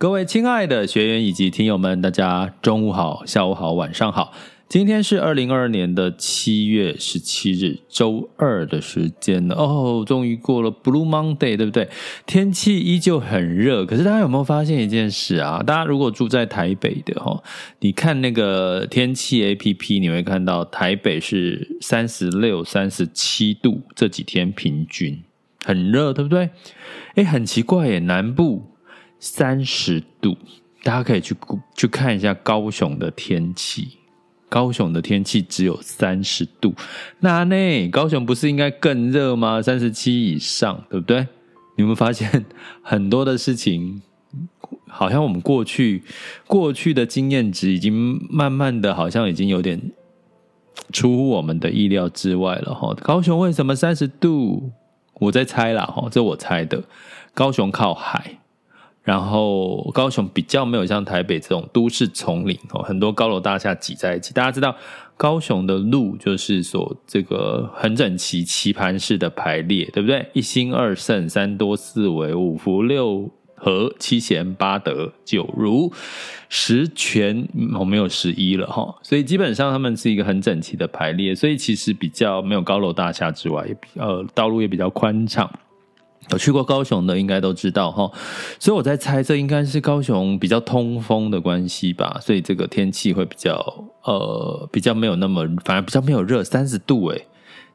各位亲爱的学员以及听友们，大家中午好、下午好、晚上好。今天是二零二二年的七月十七日，周二的时间哦，终于过了 Blue Monday，对不对？天气依旧很热，可是大家有没有发现一件事啊？大家如果住在台北的哈，你看那个天气 APP，你会看到台北是三十六、三十七度，这几天平均很热，对不对？诶，很奇怪耶，南部。三十度，大家可以去去看一下高雄的天气。高雄的天气只有三十度，那呢？高雄不是应该更热吗？三十七以上，对不对？你有没有发现很多的事情，好像我们过去过去的经验值已经慢慢的，好像已经有点出乎我们的意料之外了哈。高雄为什么三十度？我在猜啦哈，这我猜的。高雄靠海。然后高雄比较没有像台北这种都市丛林哦，很多高楼大厦挤在一起。大家知道高雄的路就是所这个很整齐棋盘式的排列，对不对？一兴二胜三多四维五福六和七贤八德九如十全，我没有十一了哈。所以基本上他们是一个很整齐的排列，所以其实比较没有高楼大厦之外，也比呃道路也比较宽敞。有去过高雄的应该都知道哈，所以我在猜这应该是高雄比较通风的关系吧，所以这个天气会比较呃比较没有那么，反而比较没有热，三十度诶，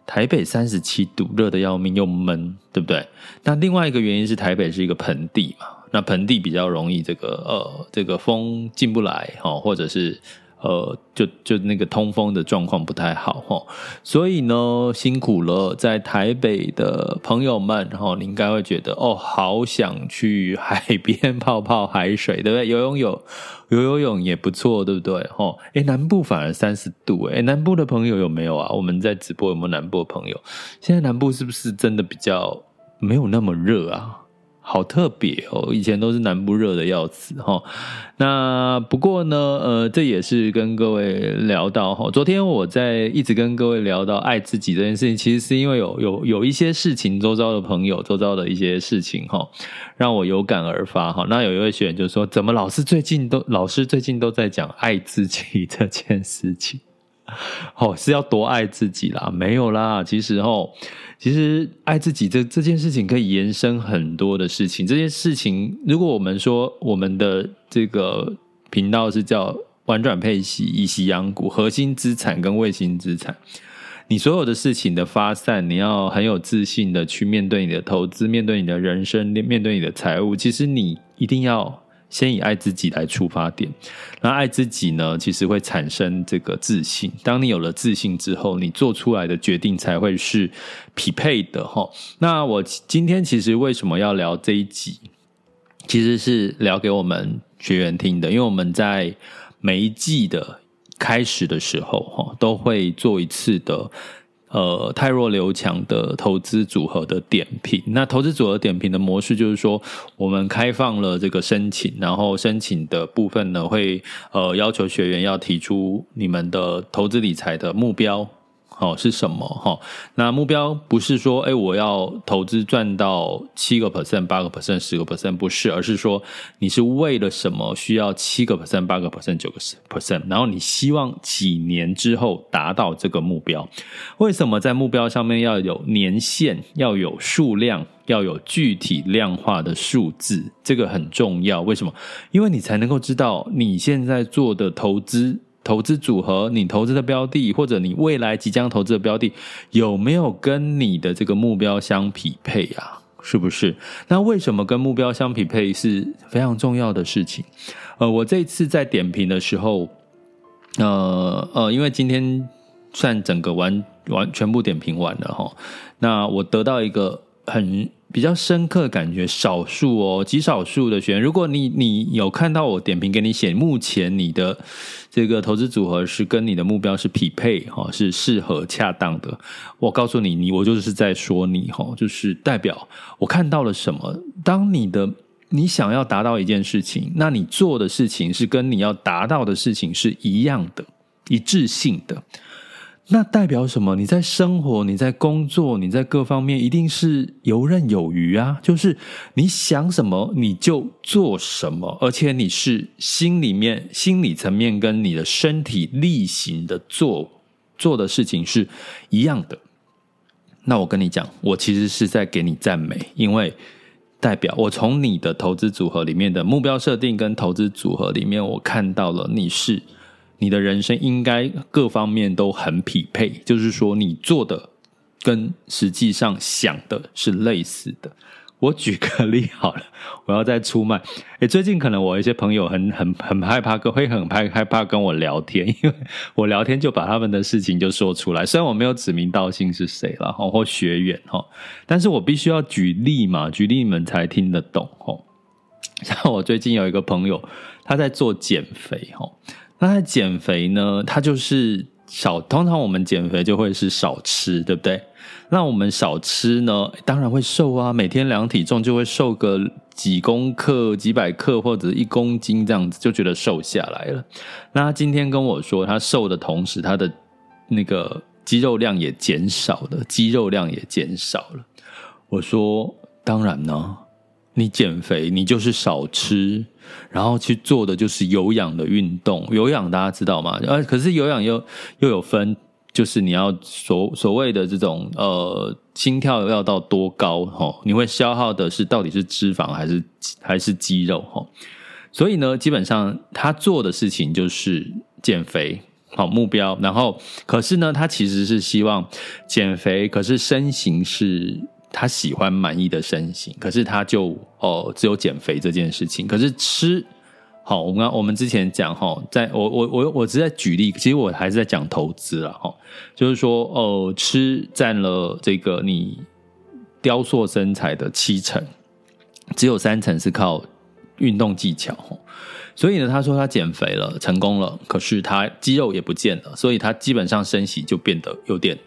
台北三十七度，热得要命又闷，对不对？那另外一个原因是台北是一个盆地嘛，那盆地比较容易这个呃这个风进不来哈，或者是。呃，就就那个通风的状况不太好齁，所以呢辛苦了，在台北的朋友们，然后你应该会觉得哦，好想去海边泡泡海水，对不对？游泳有游游泳也不错，对不对？齁，诶，南部反而三十度，诶，南部的朋友有没有啊？我们在直播有没有南部的朋友？现在南部是不是真的比较没有那么热啊？好特别哦，以前都是南部热的要死哈。那不过呢，呃，这也是跟各位聊到哈。昨天我在一直跟各位聊到爱自己这件事情，其实是因为有有有一些事情，周遭的朋友，周遭的一些事情哈，让我有感而发哈。那有一位学员就说：“怎么老师最近都老师最近都在讲爱自己这件事情？哦，是要多爱自己啦？没有啦，其实哦。”其实爱自己这这件事情可以延伸很多的事情。这件事情，如果我们说我们的这个频道是叫玩转配息、以息养股、核心资产跟卫星资产，你所有的事情的发散，你要很有自信的去面对你的投资，面对你的人生，面对你的财务。其实你一定要。先以爱自己来出发点，那爱自己呢，其实会产生这个自信。当你有了自信之后，你做出来的决定才会是匹配的哈。那我今天其实为什么要聊这一集？其实是聊给我们学员听的，因为我们在每一季的开始的时候哈，都会做一次的。呃，泰若刘强的投资组合的点评。那投资组合点评的模式就是说，我们开放了这个申请，然后申请的部分呢，会呃要求学员要提出你们的投资理财的目标。哦，是什么？哈，那目标不是说，哎，我要投资赚到七个 percent、八个 percent、十个 percent，不是，而是说你是为了什么需要七个 percent、八个 percent、九个 percent，然后你希望几年之后达到这个目标。为什么在目标上面要有年限，要有数量，要有具体量化的数字？这个很重要。为什么？因为你才能够知道你现在做的投资。投资组合，你投资的标的，或者你未来即将投资的标的，有没有跟你的这个目标相匹配啊？是不是？那为什么跟目标相匹配是非常重要的事情？呃，我这次在点评的时候，呃呃，因为今天算整个完完全部点评完了哈，那我得到一个很。比较深刻感觉，少数哦，极少数的学员，如果你你有看到我点评给你写，目前你的这个投资组合是跟你的目标是匹配哈，是适合恰当的。我告诉你，你我就是在说你哈，就是代表我看到了什么。当你的你想要达到一件事情，那你做的事情是跟你要达到的事情是一样的，一致性的。那代表什么？你在生活，你在工作，你在各方面一定是游刃有余啊！就是你想什么你就做什么，而且你是心里面、心理层面跟你的身体力行的做做的事情是一样的。那我跟你讲，我其实是在给你赞美，因为代表我从你的投资组合里面的目标设定跟投资组合里面，我看到了你是。你的人生应该各方面都很匹配，就是说你做的跟实际上想的是类似的。我举个例好了，我要再出卖。诶，最近可能我一些朋友很很很害怕，会很害害怕跟我聊天，因为我聊天就把他们的事情就说出来。虽然我没有指名道姓是谁了，或学员哈，但是我必须要举例嘛，举例你们才听得懂哈。像我最近有一个朋友，他在做减肥哈。那他减肥呢？他就是少，通常我们减肥就会是少吃，对不对？那我们少吃呢，当然会瘦啊。每天量体重就会瘦个几公克、几百克或者一公斤这样子，就觉得瘦下来了。那他今天跟我说，他瘦的同时，他的那个肌肉量也减少了，肌肉量也减少了。我说，当然呢。你减肥，你就是少吃，然后去做的就是有氧的运动。有氧大家知道吗？呃，可是有氧又又有分，就是你要所所谓的这种呃心跳要到多高齁？你会消耗的是到底是脂肪还是还是肌肉齁？所以呢，基本上他做的事情就是减肥，好目标。然后，可是呢，他其实是希望减肥，可是身形是。他喜欢满意的身形，可是他就哦、只有减肥这件事情。可是吃好，我们刚我们之前讲哈，在我我我我只是在举例，其实我还是在讲投资了哈，就是说哦、呃，吃占了这个你雕塑身材的七成，只有三成是靠运动技巧。所以呢，他说他减肥了，成功了，可是他肌肉也不见了，所以他基本上身形就变得有点。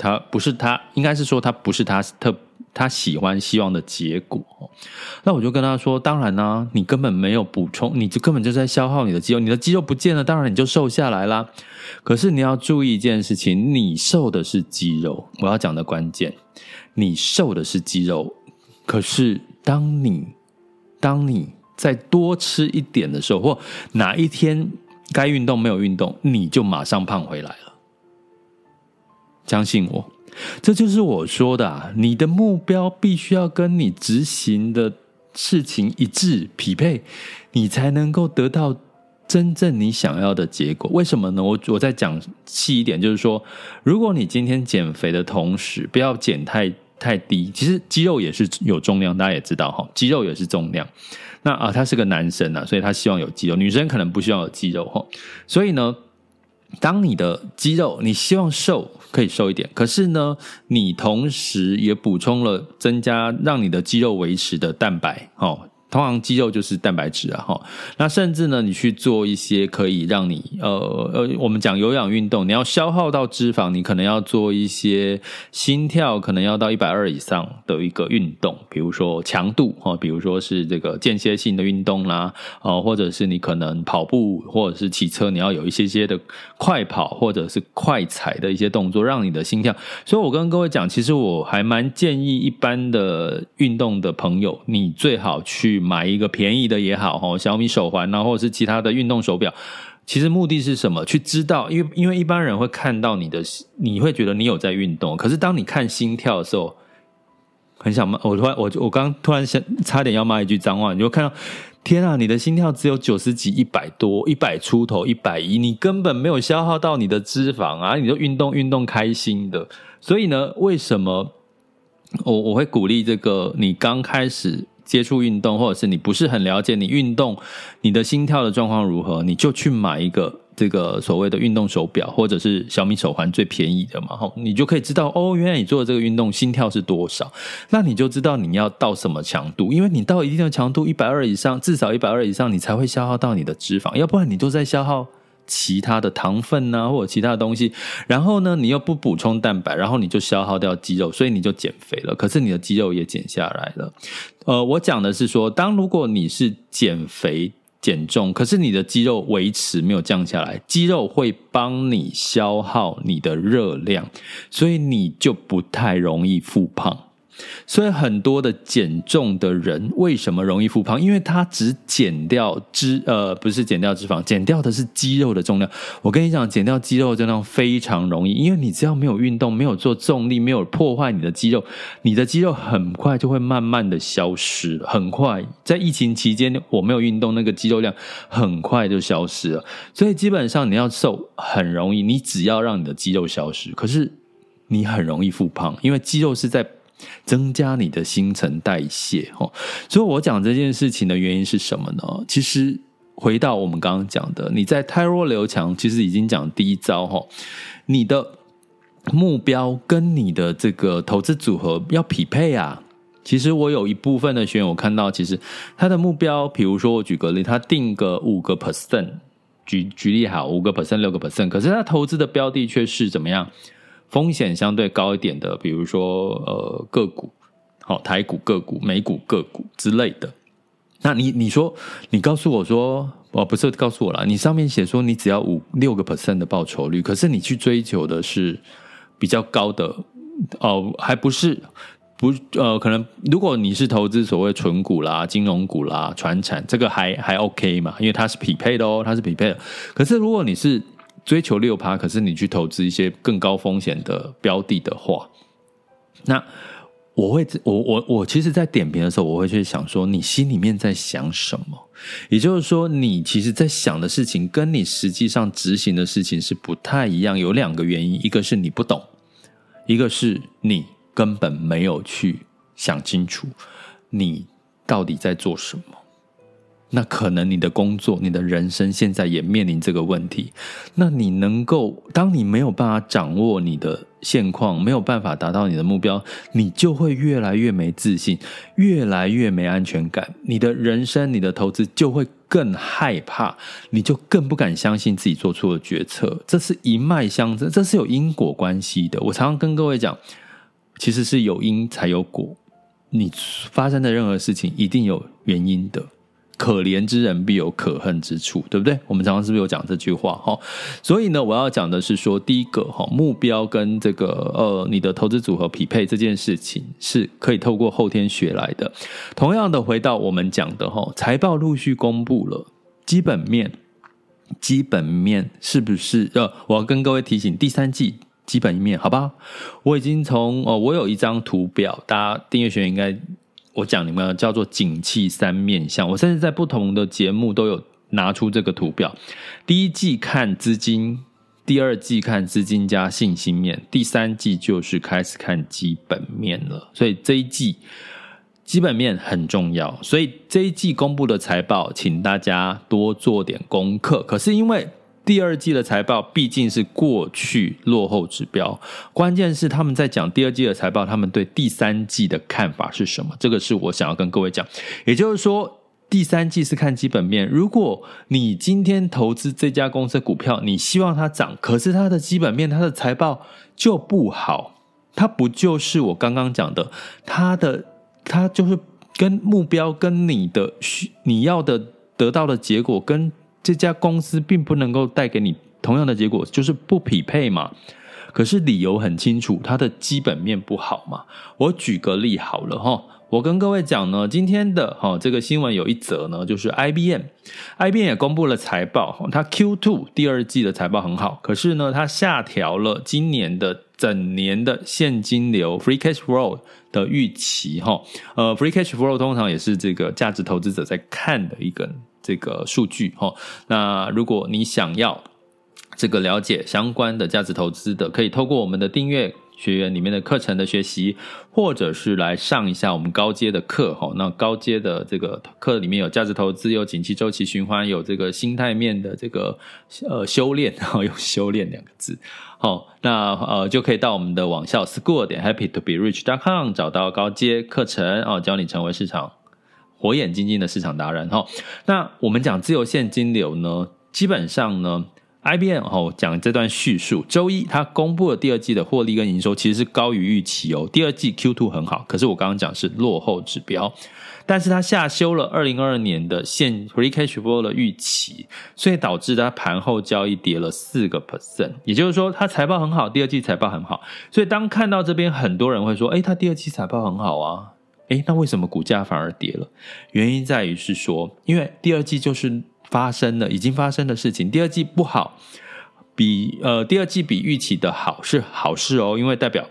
他不是他，应该是说他不是他特他喜欢希望的结果。那我就跟他说，当然啦，你根本没有补充，你就根本就在消耗你的肌肉，你的肌肉不见了，当然你就瘦下来啦。可是你要注意一件事情，你瘦的是肌肉，我要讲的关键，你瘦的是肌肉。可是当你当你再多吃一点的时候，或哪一天该运动没有运动，你就马上胖回来了。相信我，这就是我说的啊！你的目标必须要跟你执行的事情一致匹配，你才能够得到真正你想要的结果。为什么呢？我我再讲细一点，就是说，如果你今天减肥的同时，不要减太太低。其实肌肉也是有重量，大家也知道哈，肌肉也是重量。那啊，他是个男生啊，所以他希望有肌肉，女生可能不希望有肌肉哈。所以呢，当你的肌肉，你希望瘦。可以瘦一点，可是呢，你同时也补充了增加让你的肌肉维持的蛋白，哦，通常肌肉就是蛋白质啊，哈。那甚至呢，你去做一些可以让你呃呃，我们讲有氧运动，你要消耗到脂肪，你可能要做一些心跳可能要到一百二以上的一个运动，比如说强度哈，比如说是这个间歇性的运动啦，啊，或者是你可能跑步或者是骑车，你要有一些些的快跑或者是快踩的一些动作，让你的心跳。所以我跟各位讲，其实我还蛮建议一般的运动的朋友，你最好去。买一个便宜的也好，哈，小米手环啊，或者是其他的运动手表，其实目的是什么？去知道，因为因为一般人会看到你的，你会觉得你有在运动，可是当你看心跳的时候，很想骂，我突然我我刚突然想差点要骂一句脏话，你就看到，天啊，你的心跳只有九十几、一百多、一百出头、一百一，你根本没有消耗到你的脂肪啊，你就运动运动开心的，所以呢，为什么我我会鼓励这个你刚开始。接触运动，或者是你不是很了解你运动，你的心跳的状况如何，你就去买一个这个所谓的运动手表，或者是小米手环最便宜的嘛，吼，你就可以知道哦，原来你做的这个运动心跳是多少，那你就知道你要到什么强度，因为你到一定的强度，一百二以上，至少一百二以上，你才会消耗到你的脂肪，要不然你都在消耗。其他的糖分啊，或者其他的东西，然后呢，你又不补充蛋白，然后你就消耗掉肌肉，所以你就减肥了。可是你的肌肉也减下来了。呃，我讲的是说，当如果你是减肥减重，可是你的肌肉维持没有降下来，肌肉会帮你消耗你的热量，所以你就不太容易复胖。所以很多的减重的人为什么容易复胖？因为他只减掉脂，呃，不是减掉脂肪，减掉的是肌肉的重量。我跟你讲，减掉肌肉的重量非常容易，因为你只要没有运动，没有做重力，没有破坏你的肌肉，你的肌肉很快就会慢慢的消失。很快，在疫情期间，我没有运动，那个肌肉量很快就消失了。所以基本上你要瘦很容易，你只要让你的肌肉消失，可是你很容易复胖，因为肌肉是在。增加你的新陈代谢，哦，所以我讲这件事情的原因是什么呢？其实回到我们刚刚讲的，你在泰弱留强，其实已经讲第一招，哈，你的目标跟你的这个投资组合要匹配啊。其实我有一部分的学员，我看到其实他的目标，比如说我举个例，他定个五个 percent，举举例好，五个 percent、六个 percent，可是他投资的标的却是怎么样？风险相对高一点的，比如说呃个股，好台股个股、美股个股之类的。那你你说，你告诉我说，哦不是告诉我啦，你上面写说你只要五六个 percent 的报酬率，可是你去追求的是比较高的哦，还不是不呃，可能如果你是投资所谓纯股啦、金融股啦、传产，这个还还 OK 嘛，因为它是匹配的哦，它是匹配的。可是如果你是追求六趴，可是你去投资一些更高风险的标的的话，那我会我我我其实，在点评的时候，我会去想说，你心里面在想什么？也就是说，你其实，在想的事情，跟你实际上执行的事情是不太一样。有两个原因，一个是你不懂，一个是你根本没有去想清楚，你到底在做什么。那可能你的工作、你的人生现在也面临这个问题。那你能够，当你没有办法掌握你的现况，没有办法达到你的目标，你就会越来越没自信，越来越没安全感。你的人生、你的投资就会更害怕，你就更不敢相信自己做出的决策。这是一脉相承，这是有因果关系的。我常常跟各位讲，其实是有因才有果，你发生的任何事情一定有原因的。可怜之人必有可恨之处，对不对？我们常常是不是有讲这句话？哈，所以呢，我要讲的是说，第一个哈，目标跟这个呃，你的投资组合匹配这件事情是可以透过后天学来的。同样的，回到我们讲的哈，财报陆续公布了，基本面，基本面是不是？呃，我要跟各位提醒，第三季基本面，好不好？我已经从哦，我有一张图表，大家订阅学员应该。我讲你们叫做景气三面向，我甚至在不同的节目都有拿出这个图表。第一季看资金，第二季看资金加信心面，第三季就是开始看基本面了。所以这一季基本面很重要，所以这一季公布的财报，请大家多做点功课。可是因为第二季的财报毕竟是过去落后指标，关键是他们在讲第二季的财报，他们对第三季的看法是什么？这个是我想要跟各位讲。也就是说，第三季是看基本面。如果你今天投资这家公司股票，你希望它涨，可是它的基本面、它的财报就不好，它不就是我刚刚讲的，它的它就是跟目标、跟你的需你要的得到的结果，跟这家公司并不能够带给你同样的结果，就是不匹配嘛。可是理由很清楚，它的基本面不好嘛。我举个例好了哈。我跟各位讲呢，今天的哈这个新闻有一则呢，就是 IBM，IBM 也公布了财报，它 Q2 第二季的财报很好，可是呢，它下调了今年的整年的现金流 （free cash flow） 的预期哈。呃，free cash flow 通常也是这个价值投资者在看的一个这个数据哈。那如果你想要这个了解相关的价值投资的，可以透过我们的订阅。学员里面的课程的学习，或者是来上一下我们高阶的课哈。那高阶的这个课里面有价值投资，有景气周期循环，有这个心态面的这个呃修炼，然后用修炼两个字。好，那呃就可以到我们的网校 school 点 happy to be rich dot com 找到高阶课程哦，教你成为市场火眼金睛的市场达人哈。那我们讲自由现金流呢，基本上呢。IBM 哦，讲这段叙述。周一，它公布了第二季的获利跟营收，其实是高于预期哦。第二季 Q2 很好，可是我刚刚讲是落后指标，但是它下修了二零二二年的现 free cash flow 的预期，所以导致它盘后交易跌了四个 percent。也就是说，它财报很好，第二季财报很好，所以当看到这边，很多人会说：“诶，它第二季财报很好啊，诶，那为什么股价反而跌了？”原因在于是说，因为第二季就是。发生了，已经发生的事情。第二季不好，比呃第二季比预期的好是好事哦，因为代表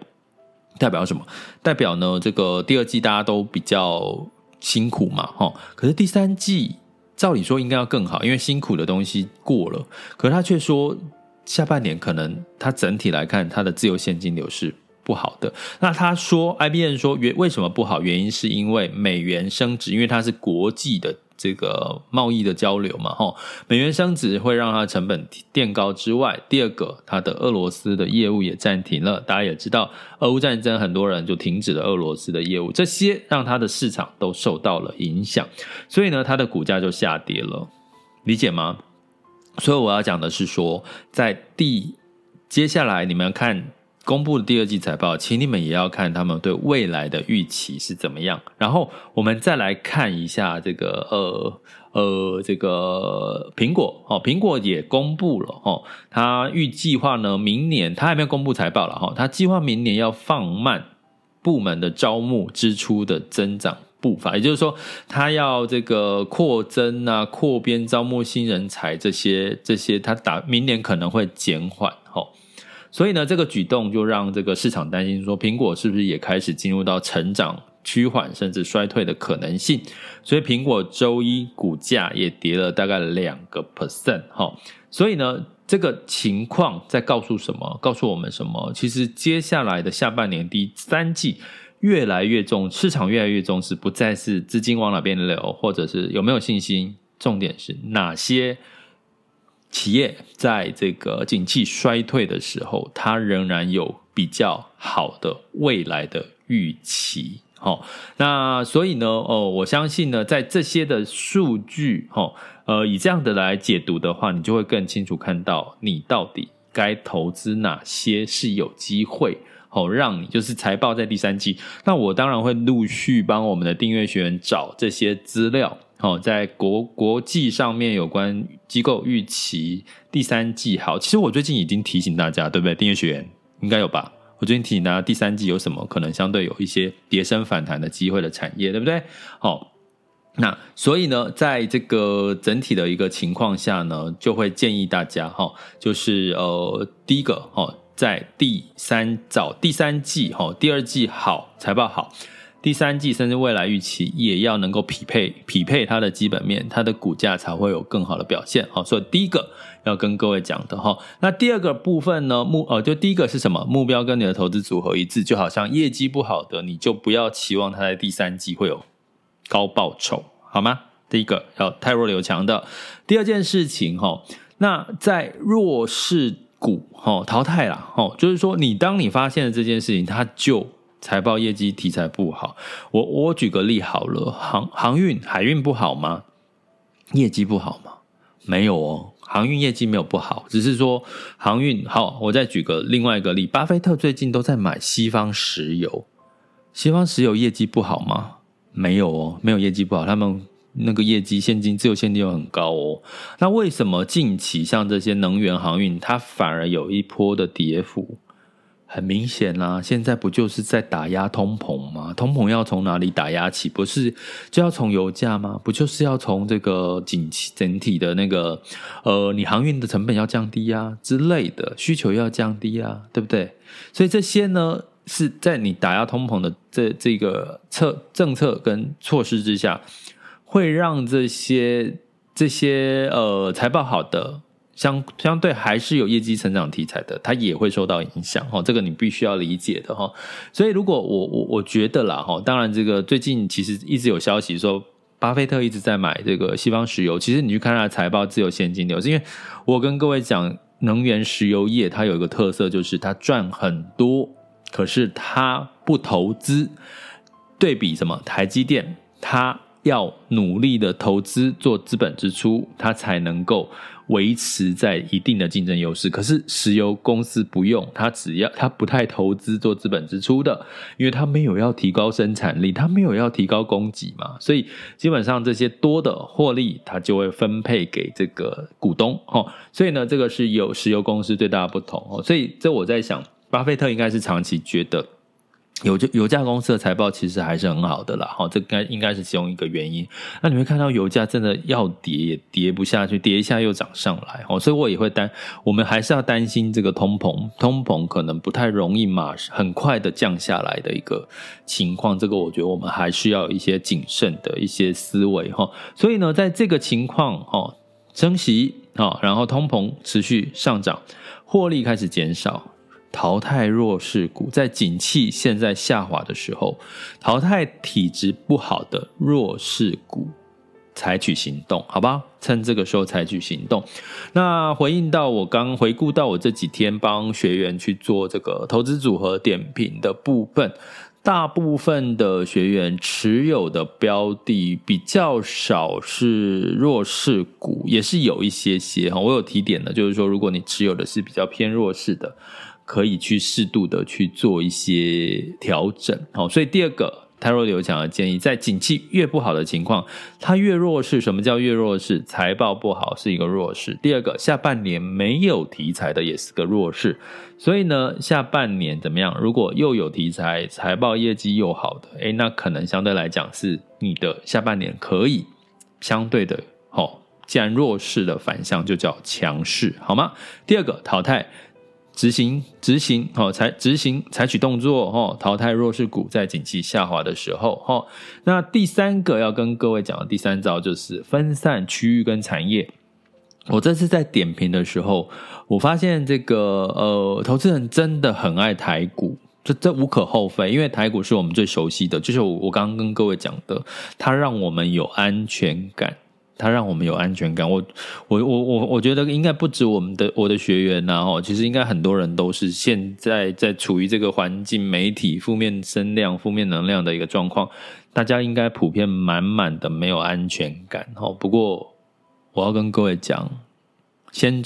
代表什么？代表呢，这个第二季大家都比较辛苦嘛，哈。可是第三季照理说应该要更好，因为辛苦的东西过了。可是他却说下半年可能他整体来看，他的自由现金流是不好的。那他说，IBM 说原为什么不好？原因是因为美元升值，因为它是国际的。这个贸易的交流嘛，哈，美元升值会让它成本垫高之外，第二个，它的俄罗斯的业务也暂停了。大家也知道，俄乌战争，很多人就停止了俄罗斯的业务，这些让它的市场都受到了影响，所以呢，它的股价就下跌了，理解吗？所以我要讲的是说，在第接下来你们看。公布的第二季财报，请你们也要看他们对未来的预期是怎么样。然后我们再来看一下这个呃呃这个苹果哦，苹果也公布了哦，他预计划呢，明年他还没有公布财报了哈，他计划明年要放慢部门的招募支出的增长步伐，也就是说，他要这个扩增啊、扩编招募新人才这些这些，他打明年可能会减缓哈。所以呢，这个举动就让这个市场担心，说苹果是不是也开始进入到成长趋缓甚至衰退的可能性？所以苹果周一股价也跌了大概两个 percent 哈。所以呢，这个情况在告诉什么？告诉我们什么？其实接下来的下半年第三季越来越重，市场越来越重视，不再是资金往哪边流，或者是有没有信心，重点是哪些？企业在这个景气衰退的时候，它仍然有比较好的未来的预期。好，那所以呢，哦，我相信呢，在这些的数据，哈，呃，以这样的来解读的话，你就会更清楚看到你到底该投资哪些是有机会，好，让你就是财报在第三季。那我当然会陆续帮我们的订阅学员找这些资料。好，在国国际上面有关机构预期第三季好，其实我最近已经提醒大家，对不对？订阅学员应该有吧？我最近提醒大家，第三季有什么可能相对有一些跌升反弹的机会的产业，对不对？好，那所以呢，在这个整体的一个情况下呢，就会建议大家哈，就是呃，第一个哈，在第三找第三季哈，第二季好，财报好。第三季甚至未来预期也要能够匹配匹配它的基本面，它的股价才会有更好的表现。好，所以第一个要跟各位讲的哈，那第二个部分呢，目呃，就第一个是什么？目标跟你的投资组合一致，就好像业绩不好的，你就不要期望它在第三季会有高报酬，好吗？第一个要汰弱留强的。第二件事情哈，那在弱势股哈淘汰了哈，就是说你当你发现了这件事情，它就。财报业绩题材不好，我我举个例好了，航航运海运不好吗？业绩不好吗？没有哦，航运业绩没有不好，只是说航运好。我再举个另外一个例，巴菲特最近都在买西方石油，西方石油业绩不好吗？没有哦，没有业绩不好，他们那个业绩现金自由现金流很高哦。那为什么近期像这些能源航运，它反而有一波的跌幅？很明显啦、现在不就是在打压通膨吗？通膨要从哪里打压起？不是就要从油价吗？不就是要从这个景气整体的那个呃，你航运的成本要降低啊之类的，需求要降低啊，对不对？所以这些呢，是在你打压通膨的这这个策政策跟措施之下，会让这些这些呃财报好的。相相对还是有业绩成长题材的，它也会受到影响哈，这个你必须要理解的哈。所以如果我我我觉得啦哈，当然这个最近其实一直有消息说，巴菲特一直在买这个西方石油。其实你去看他的财报，自由现金流，是因为我跟各位讲，能源石油业它有一个特色，就是它赚很多，可是它不投资。对比什么台积电，它要努力的投资做资本支出，它才能够。维持在一定的竞争优势，可是石油公司不用，它只要它不太投资做资本支出的，因为它没有要提高生产力，它没有要提高供给嘛，所以基本上这些多的获利，它就会分配给这个股东，哦，所以呢，这个是有石油公司最大的不同，哦，所以这我在想，巴菲特应该是长期觉得。油就油价公司的财报其实还是很好的啦，哈，这该应该是其中一个原因。那你会看到油价真的要跌也跌不下去，跌一下又涨上来，哦，所以我也会担，我们还是要担心这个通膨，通膨可能不太容易马，很快的降下来的一个情况。这个我觉得我们还是要有一些谨慎的一些思维哈。所以呢，在这个情况哈，升息啊，然后通膨持续上涨，获利开始减少。淘汰弱势股，在景气现在下滑的时候，淘汰体质不好的弱势股，采取行动，好吧？趁这个时候采取行动。那回应到我刚回顾到我这几天帮学员去做这个投资组合点评的部分，大部分的学员持有的标的比较少是弱势股，也是有一些些哈。我有提点的，就是说，如果你持有的是比较偏弱势的。可以去适度的去做一些调整，好，所以第二个泰若有讲的建议，在景气越不好的情况，它越弱势。什么叫越弱势？财报不好是一个弱势。第二个，下半年没有题材的也是个弱势。所以呢，下半年怎么样？如果又有题材，财报业绩又好的，诶，那可能相对来讲是你的下半年可以相对的，好，既然弱势的反向就叫强势，好吗？第二个淘汰。执行执行好，采执行采取动作哦，淘汰弱势股，在景气下滑的时候哈。那第三个要跟各位讲的第三招就是分散区域跟产业。我这次在点评的时候，我发现这个呃，投资人真的很爱台股，这这无可厚非，因为台股是我们最熟悉的，就是我我刚刚跟各位讲的，它让我们有安全感。它让我们有安全感。我我我我我觉得应该不止我们的我的学员呐，哦，其实应该很多人都是现在在处于这个环境、媒体负面声量、负面能量的一个状况，大家应该普遍满满的没有安全感。哦，不过我要跟各位讲，先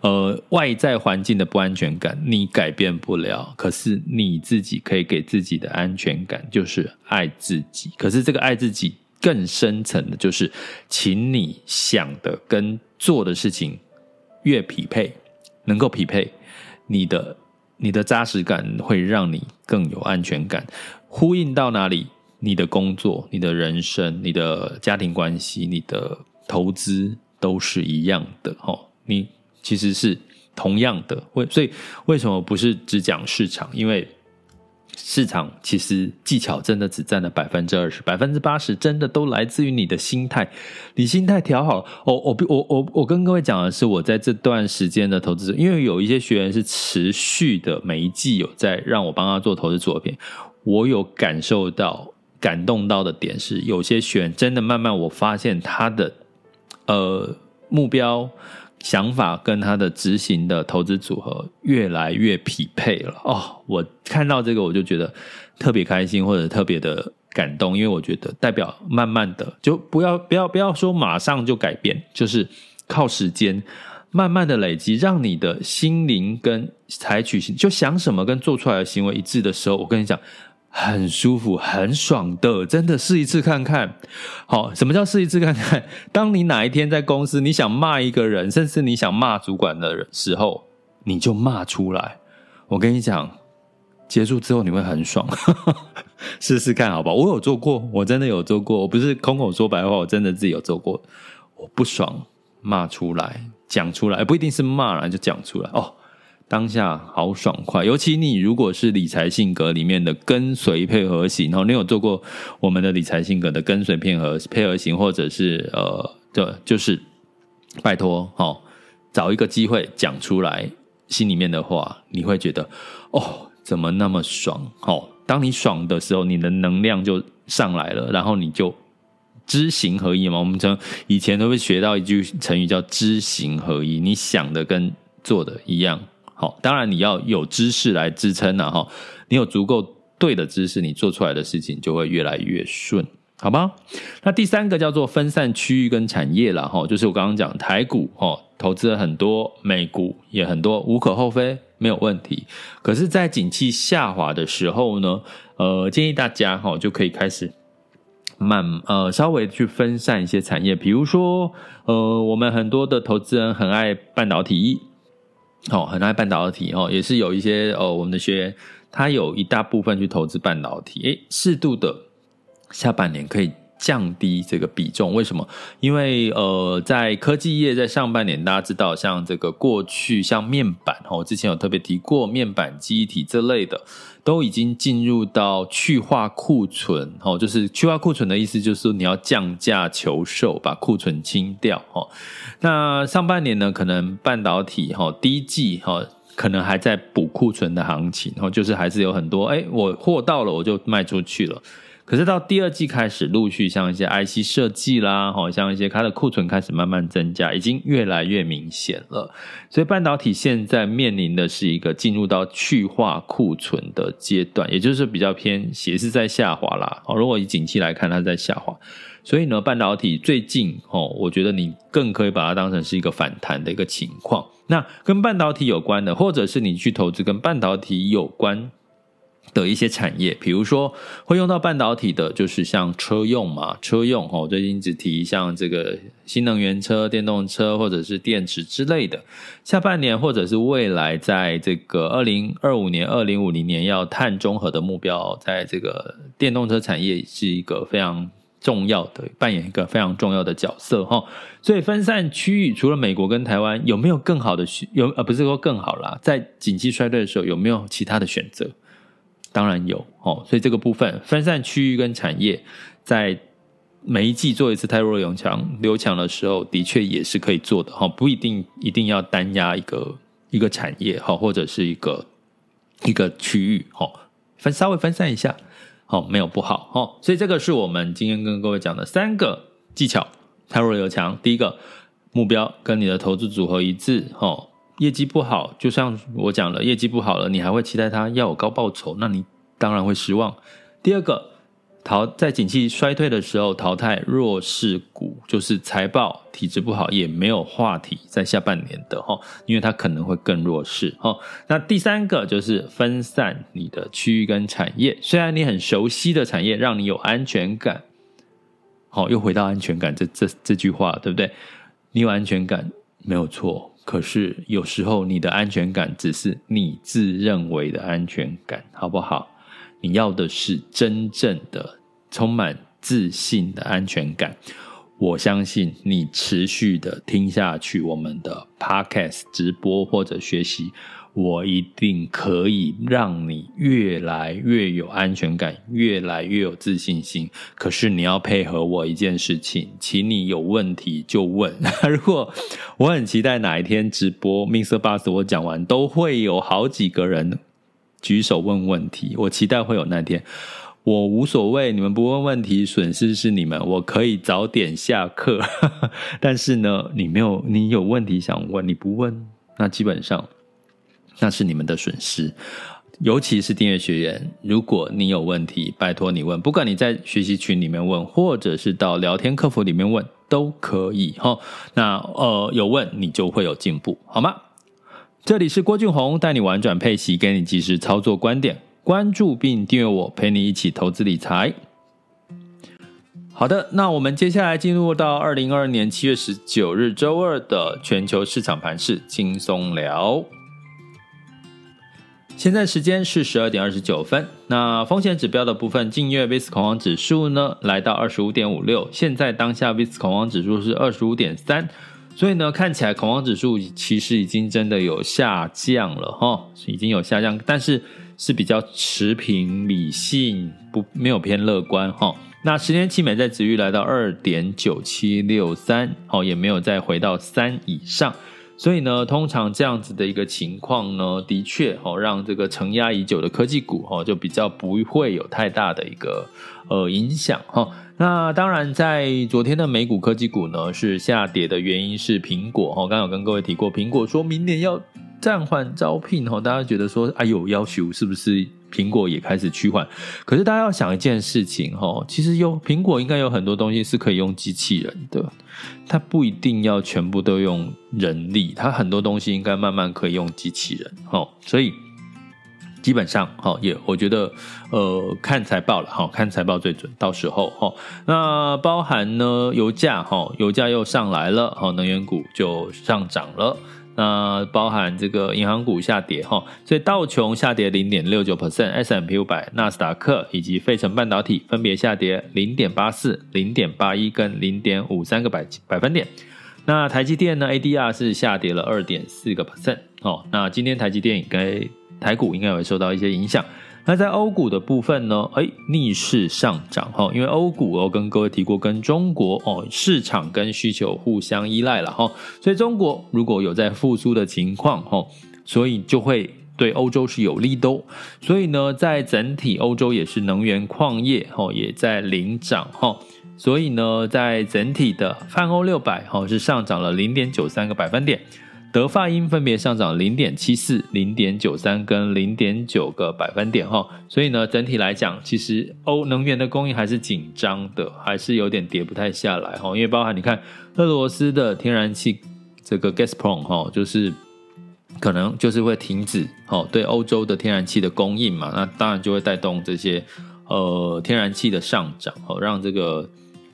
呃外在环境的不安全感你改变不了，可是你自己可以给自己的安全感就是爱自己。可是这个爱自己。更深层的就是，请你想的跟做的事情越匹配，能够匹配你的你的扎实感，会让你更有安全感。呼应到哪里，你的工作、你的人生、你的家庭关系、你的投资都是一样的。哦，你其实是同样的。为所以为什么不是只讲市场？因为市场其实技巧真的只占了百分之二十，百分之八十真的都来自于你的心态。你心态调好，我我我我我跟各位讲的是，我在这段时间的投资，因为有一些学员是持续的每一季有在让我帮他做投资作品，我有感受到感动到的点是，有些学员真的慢慢我发现他的呃目标。想法跟他的执行的投资组合越来越匹配了哦！我看到这个我就觉得特别开心，或者特别的感动，因为我觉得代表慢慢的就不要不要不要说马上就改变，就是靠时间慢慢的累积，让你的心灵跟采取行就想什么跟做出来的行为一致的时候，我跟你讲。很舒服，很爽的，真的试一次看看。好，什么叫试一次看看？当你哪一天在公司，你想骂一个人，甚至你想骂主管的时候，你就骂出来。我跟你讲，结束之后你会很爽，试试看好不好？我有做过，我真的有做过，我不是空口说白话，我真的自己有做过。我不爽，骂出来，讲出来，不一定是骂了，就讲出来哦。当下好爽快，尤其你如果是理财性格里面的跟随配合型，然后你有做过我们的理财性格的跟随配合配合型，或者是呃，就就是拜托，哦，找一个机会讲出来心里面的话，你会觉得哦，怎么那么爽？哦，当你爽的时候，你的能量就上来了，然后你就知行合一嘛。我们从以前都会学到一句成语叫知行合一，你想的跟做的一样。好，当然你要有知识来支撑了哈。你有足够对的知识，你做出来的事情就会越来越顺，好吗？那第三个叫做分散区域跟产业了哈，就是我刚刚讲台股哈，投资了很多，美股也很多，无可厚非，没有问题。可是，在景气下滑的时候呢，呃，建议大家哈就可以开始慢呃稍微去分散一些产业，比如说呃，我们很多的投资人很爱半导体。哦，很爱半导体哦，也是有一些哦，我们的学员他有一大部分去投资半导体，诶，适度的下半年可以降低这个比重，为什么？因为呃，在科技业在上半年，大家知道，像这个过去像面板哦，之前有特别提过面板、记忆体这类的。都已经进入到去化库存，哦，就是去化库存的意思，就是说你要降价求售，把库存清掉，哦。那上半年呢，可能半导体，哈，第一季，哈，可能还在补库存的行情，哦，就是还是有很多，哎，我货到了，我就卖出去了。可是到第二季开始，陆续像一些 IC 设计啦，好像一些它的库存开始慢慢增加，已经越来越明显了。所以半导体现在面临的是一个进入到去化库存的阶段，也就是比较偏斜是在下滑啦。哦，如果以景气来看，它在下滑。所以呢，半导体最近哦，我觉得你更可以把它当成是一个反弹的一个情况。那跟半导体有关的，或者是你去投资跟半导体有关的一些产业，比如说会用到半导体的，就是像车用嘛，车用哦，最近只提像这个新能源车、电动车或者是电池之类的。下半年或者是未来，在这个二零二五年、二零五零年要碳中和的目标，在这个电动车产业是一个非常重要的，扮演一个非常重要的角色哈。所以分散区域，除了美国跟台湾，有没有更好的选？有呃，不是说更好啦，在景气衰退的时候，有没有其他的选择？当然有哦，所以这个部分分散区域跟产业，在每一季做一次太弱永强留强的时候，的确也是可以做的哈，不一定一定要单压一个一个产业哈，或者是一个一个区域哈，分稍微分散一下，好，没有不好哈。所以这个是我们今天跟各位讲的三个技巧，太弱留强。第一个目标跟你的投资组合一致哈。业绩不好，就像我讲了，业绩不好了，你还会期待它要有高报酬，那你当然会失望。第二个，淘在景气衰退的时候淘汰弱势股，就是财报体质不好也没有话题，在下半年的哈，因为它可能会更弱势哈。那第三个就是分散你的区域跟产业，虽然你很熟悉的产业让你有安全感，好，又回到安全感这这这句话，对不对？你有安全感没有错。可是有时候你的安全感只是你自认为的安全感，好不好？你要的是真正的充满自信的安全感。我相信你持续的听下去，我们的 Podcast 直播或者学习。我一定可以让你越来越有安全感，越来越有自信心。可是你要配合我一件事情，请你有问题就问。如果我很期待哪一天直播，Mr. Bus 我讲完都会有好几个人举手问问题。我期待会有那天，我无所谓，你们不问问题，损失是你们。我可以早点下课，但是呢，你没有，你有问题想问，你不问，那基本上。那是你们的损失。尤其是订阅学员，如果你有问题，拜托你问，不管你在学习群里面问，或者是到聊天客服里面问，都可以哈。那呃，有问你就会有进步，好吗？这里是郭俊宏，带你玩转配息，给你及时操作观点，关注并订阅我，陪你一起投资理财。好的，那我们接下来进入到二零二二年七月十九日周二的全球市场盘势轻松聊。现在时间是十二点二十九分。那风险指标的部分，近月 VIX 恐慌指数呢来到二十五点五六，现在当下 VIX 恐慌指数是二十五点三，所以呢看起来恐慌指数其实已经真的有下降了哈，已经有下降，但是是比较持平、理性，不没有偏乐观哈。那十年期美债殖率来到二点九七六三，好，也没有再回到三以上。所以呢，通常这样子的一个情况呢，的确哦，让这个承压已久的科技股哦，就比较不会有太大的一个呃影响哈。那当然，在昨天的美股科技股呢是下跌的原因是苹果哈，刚刚有跟各位提过，苹果说明年要暂缓招聘哈，大家觉得说哎呦，要求是不是？苹果也开始趋缓，可是大家要想一件事情哈，其实有苹果应该有很多东西是可以用机器人的，它不一定要全部都用人力，它很多东西应该慢慢可以用机器人哈，所以基本上哈也我觉得呃看财报了哈，看财报最准，到时候哈，那包含呢油价哈，油价又上来了哈，能源股就上涨了。那包含这个银行股下跌哈，所以道琼下跌零点六九 percent，S&P 五百、纳斯达克以及费城半导体分别下跌零点八四、零点八一跟零点五三个百百分点。那台积电呢，ADR 是下跌了二点四个 percent 哦。那今天台积电应该台股应该会受到一些影响。那在欧股的部分呢？哎，逆势上涨哈，因为欧股我跟各位提过，跟中国哦市场跟需求互相依赖了哈，所以中国如果有在复苏的情况哈，所以就会对欧洲是有利的。所以呢，在整体欧洲也是能源矿业哈也在领涨哈，所以呢，在整体的泛欧六百哈是上涨了零点九三个百分点。德发因分别上涨零点七四、零点九三跟零点九个百分点哈，所以呢，整体来讲，其实欧能源的供应还是紧张的，还是有点跌不太下来哈。因为包含你看，俄罗斯的天然气这个 Gazprom 哈，就是可能就是会停止哈，对欧洲的天然气的供应嘛，那当然就会带动这些呃天然气的上涨哦，让这个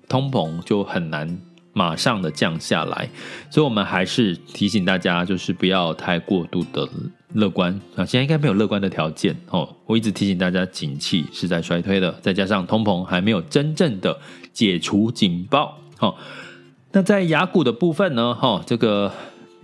通膨就很难。马上的降下来，所以我们还是提醒大家，就是不要太过度的乐观啊。现在应该没有乐观的条件哦。我一直提醒大家，景气是在衰退的，再加上通膨还没有真正的解除警报。好，那在雅股的部分呢？哈，这个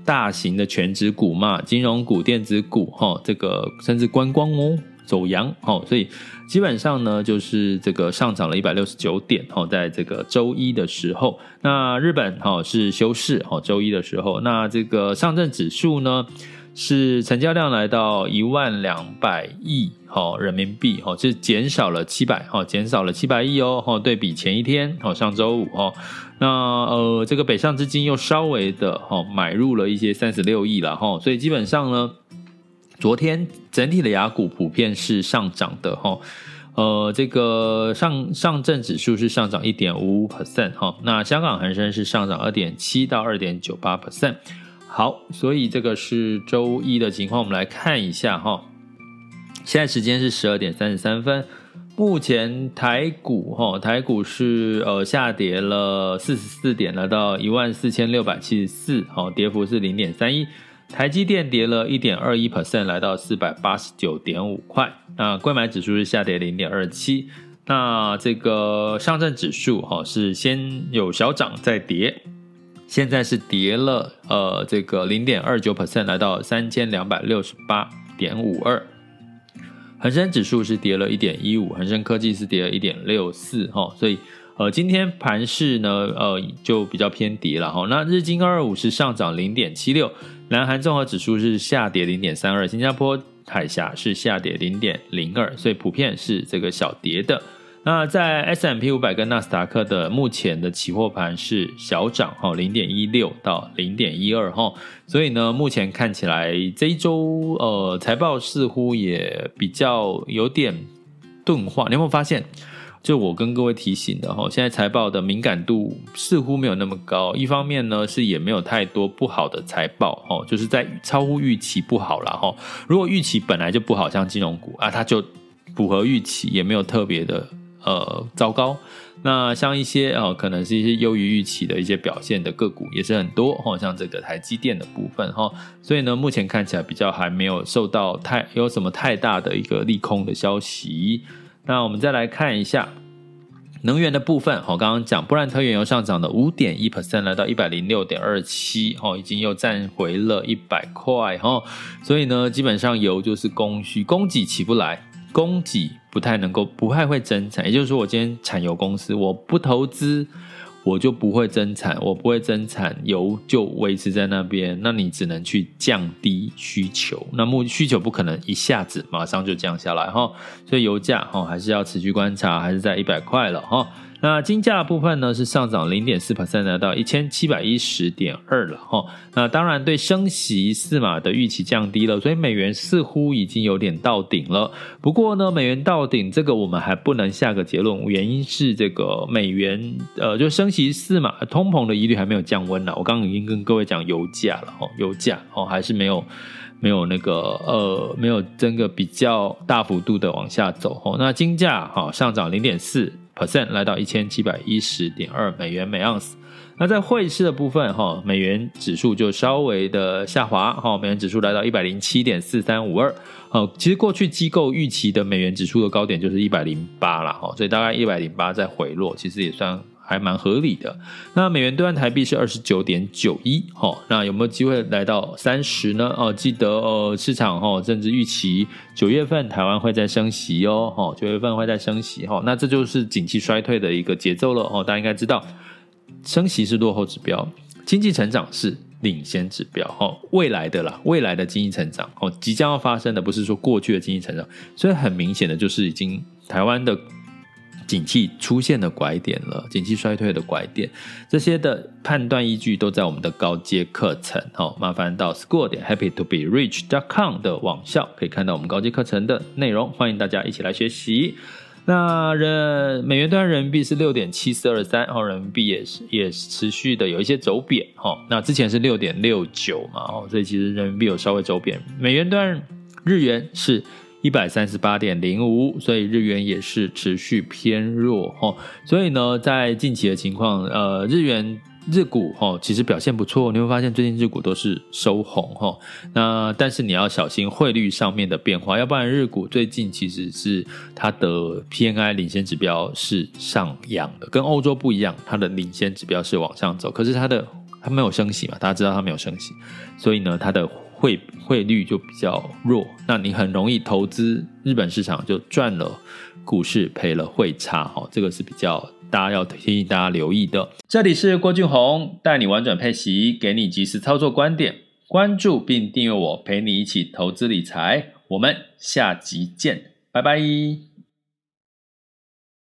大型的权值股嘛，金融股、电子股，哈，这个甚至观光哦。走阳，哦，所以基本上呢，就是这个上涨了一百六十九点，哦，在这个周一的时候，那日本哈是休市，哦，周一的时候，那这个上证指数呢是成交量来到一万两百亿，哦，人民币，哦，是减少了七百，哦，减少了七百亿哦，哦，对比前一天，哦，上周五，哦，那呃，这个北上资金又稍微的，哦，买入了一些三十六亿了，哈，所以基本上呢。昨天整体的亚股普遍是上涨的哈，呃，这个上上证指数是上涨一点五五 percent 哈，那香港恒生是上涨二点七到二点九八 percent。好，所以这个是周一的情况，我们来看一下哈。现在时间是十二点三十三分，目前台股哈，台股是呃下跌了四十四点，来到一万四千六百七十四，好，跌幅是零点三一。台积电跌了一点二一 percent，来到四百八十九点五块。那柜买指数是下跌零点二七。那这个上证指数哈是先有小涨再跌，现在是跌了呃这个零点二九 percent，来到三千两百六十八点五二。恒生指数是跌了一点一五，恒生科技是跌了一点六四哈，所以。呃，今天盘势呢，呃，就比较偏跌了哈。那日经二二五是上涨零点七六，南韩综合指数是下跌零点三二，新加坡海峡是下跌零点零二，所以普遍是这个小跌的。那在 S M P 五百跟纳斯达克的目前的期货盘是小涨哈，零点一六到零点一二哈，所以呢，目前看起来这一周呃财报似乎也比较有点钝化。你有没有发现？就我跟各位提醒的哈，现在财报的敏感度似乎没有那么高。一方面呢，是也没有太多不好的财报哦，就是在超乎预期不好了哈。如果预期本来就不好，像金融股啊，它就符合预期，也没有特别的。呃，糟糕。那像一些哦、可能是一些优于预期的一些表现的个股也是很多哈，像这个台积电的部分哈。所以呢，目前看起来比较还没有受到太有什么太大的一个利空的消息。那我们再来看一下能源的部分，我刚刚讲布兰特原油上涨了五点一 percent，来到一百零六点二七，哦，已经又站回了一百块哈。所以呢，基本上油就是供需供给起不来。供给不太能够，不太会增产，也就是说，我今天产油公司，我不投资，我就不会增产，我不会增产，油就维持在那边，那你只能去降低需求，那目需求不可能一下子马上就降下来哈，所以油价哈还是要持续观察，还是在一百块了哈。那金价部分呢，是上涨零点四 percent，来到一千七百一十点二了哈。那当然对升息四码的预期降低了，所以美元似乎已经有点到顶了。不过呢，美元到顶这个我们还不能下个结论，原因是这个美元呃就升息四码，通膨的疑虑还没有降温呢。我刚刚已经跟各位讲油价了哈，油价哦还是没有没有那个呃没有真的比较大幅度的往下走哦。那金价哈上涨零点四。Percent 来到一千七百一十点二美元每盎司。那在汇市的部分，哈，美元指数就稍微的下滑，哈，美元指数来到一百零七点四三五二。哦，其实过去机构预期的美元指数的高点就是一百零八了，哈，所以大概一百零八再回落，其实也算。还蛮合理的。那美元兑换台币是二十九点九一，哈，那有没有机会来到三十呢？哦，记得呃，市场哈甚至预期九月份台湾会再升息哦，哈，九月份会再升息哈，那这就是景气衰退的一个节奏了哦。大家应该知道，升息是落后指标，经济成长是领先指标，哦，未来的啦，未来的经济成长哦，即将要发生的不是说过去的经济成长，所以很明显的就是已经台湾的。景气出现的拐点了，景气衰退的拐点，这些的判断依据都在我们的高阶课程。好，麻烦到 school 点 happy to be rich dot com 的网校可以看到我们高阶课程的内容，欢迎大家一起来学习。那人美元兑人民币是六点七四二三，哦，人民币也是也持续的有一些走贬，哈，那之前是六点六九嘛，哦，所以其实人民币有稍微走贬，美元兑日元是。一百三十八点零五，所以日元也是持续偏弱哈。所以呢，在近期的情况，呃，日元日股哈其实表现不错，你会发现最近日股都是收红哈。那但是你要小心汇率上面的变化，要不然日股最近其实是它的 PNI 领先指标是上扬的，跟欧洲不一样，它的领先指标是往上走，可是它的它没有升息嘛，大家知道它没有升息，所以呢，它的。汇汇率就比较弱，那你很容易投资日本市场就赚了股市，赔了汇差，哈，这个是比较大家要提醒大家留意的。这里是郭俊宏带你玩转配息，给你及时操作观点，关注并订阅我，陪你一起投资理财。我们下集见，拜拜。